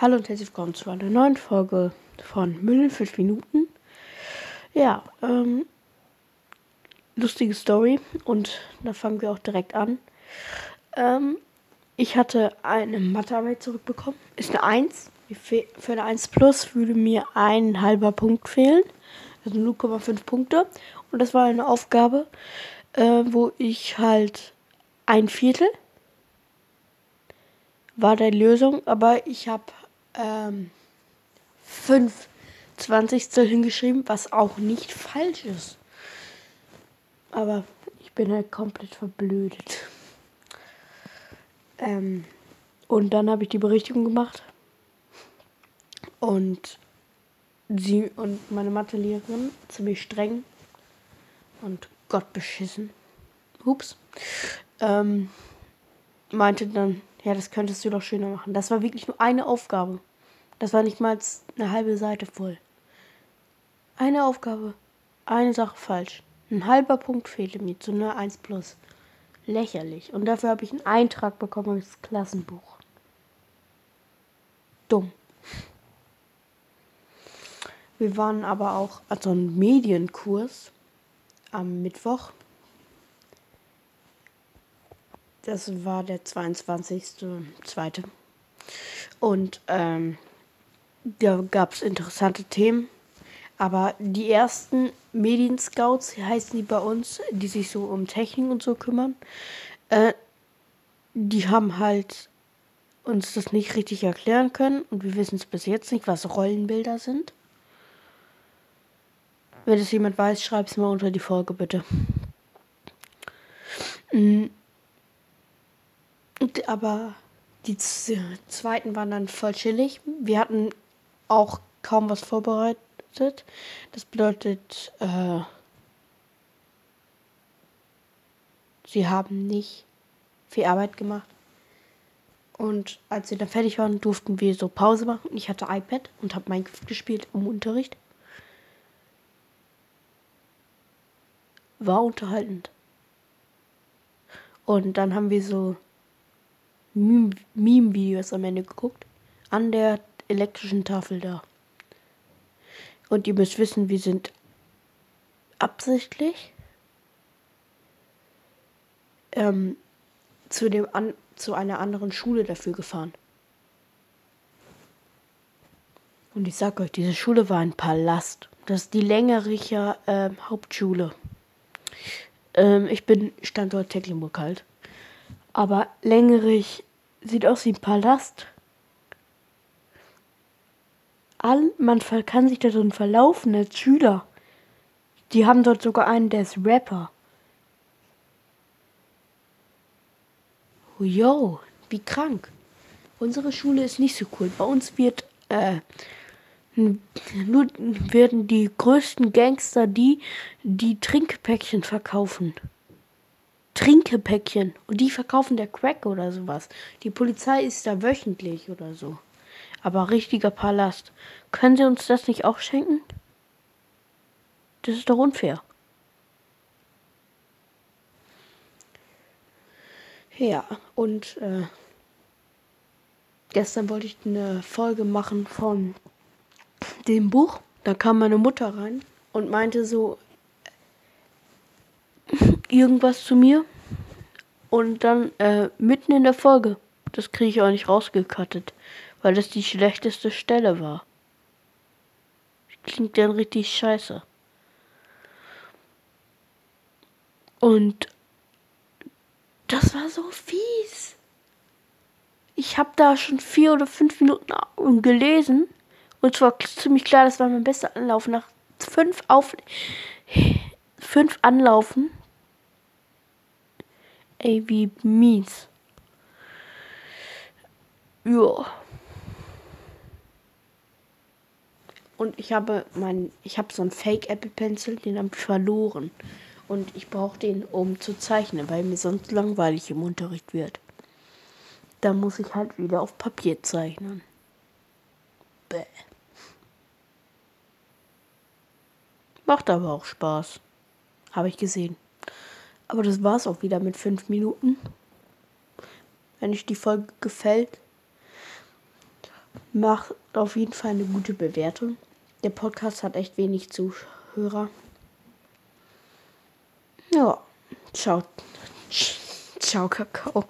Hallo und herzlich willkommen zu einer neuen Folge von Müll in 5 Minuten. Ja, ähm, lustige Story und da fangen wir auch direkt an. Ähm, ich hatte eine Mathearbeit zurückbekommen. Ist eine 1. Für eine 1 plus würde mir ein halber Punkt fehlen. Also 0,5 Punkte. Und das war eine Aufgabe, äh, wo ich halt ein Viertel war der Lösung, aber ich habe ähm, 5 Zwanzigstel hingeschrieben, was auch nicht falsch ist. Aber ich bin halt komplett verblödet. Ähm, und dann habe ich die Berichtigung gemacht. Und sie und meine Mathelehrerin ziemlich streng und Gott beschissen. Ähm, meinte dann, ja, das könntest du doch schöner machen. Das war wirklich nur eine Aufgabe. Das war nicht mal eine halbe Seite voll. Eine Aufgabe. Eine Sache falsch. Ein halber Punkt fehlte mir zu einer 1 plus. Lächerlich. Und dafür habe ich einen Eintrag bekommen ins Klassenbuch. Dumm. Wir waren aber auch, also ein Medienkurs am Mittwoch. Das war der 22.02. Und ähm, da gab es interessante Themen. Aber die ersten Medienscouts, heißen die bei uns, die sich so um Technik und so kümmern, äh, die haben halt uns das nicht richtig erklären können und wir wissen es bis jetzt nicht, was Rollenbilder sind. Wenn es jemand weiß, schreibt es mal unter die Folge bitte. Mhm. Aber die zweiten waren dann voll chillig. Wir hatten auch kaum was vorbereitet. Das bedeutet, äh, sie haben nicht viel Arbeit gemacht. Und als sie dann fertig waren, durften wir so Pause machen. Ich hatte iPad und habe Minecraft gespielt im Unterricht. War unterhaltend. Und dann haben wir so Meme-Videos am Ende geguckt. An der elektrischen Tafel da. Und ihr müsst wissen, wir sind absichtlich ähm, zu, dem an, zu einer anderen Schule dafür gefahren. Und ich sag euch, diese Schule war ein Palast. Das ist die Längericher äh, Hauptschule. Ähm, ich bin Standort Tecklenburg halt. Aber Längerich sieht aus wie ein Palast all, man kann sich da drin verlaufen als Schüler. Die haben dort sogar einen, der ist Rapper. Yo, wie krank. Unsere Schule ist nicht so cool. Bei uns wird äh, nur werden die größten Gangster die, die Trinkpäckchen verkaufen. Trinkepäckchen. Und die verkaufen der Crack oder sowas. Die Polizei ist da wöchentlich oder so. Aber richtiger Palast. Können Sie uns das nicht auch schenken? Das ist doch unfair. Ja, und äh, gestern wollte ich eine Folge machen von dem Buch. Da kam meine Mutter rein und meinte so irgendwas zu mir. Und dann äh, mitten in der Folge, das kriege ich auch nicht rausgekattet weil das die schlechteste Stelle war. Klingt dann richtig scheiße. Und das war so fies. Ich habe da schon vier oder fünf Minuten gelesen. Und zwar ziemlich klar, das war mein bester Anlauf. Nach fünf, Auf fünf Anlaufen. Ey, wie mies. Ja. Und ich habe mein, ich habe so einen Fake Apple Pencil, den habe ich verloren. Und ich brauche den, um zu zeichnen, weil mir sonst langweilig im Unterricht wird. Da muss ich halt wieder auf Papier zeichnen. Bäh. Macht aber auch Spaß. Habe ich gesehen. Aber das war's auch wieder mit fünf Minuten. Wenn euch die Folge gefällt, Macht auf jeden Fall eine gute Bewertung. Der Podcast hat echt wenig Zuhörer. Ja, ciao. Ciao, Kakao.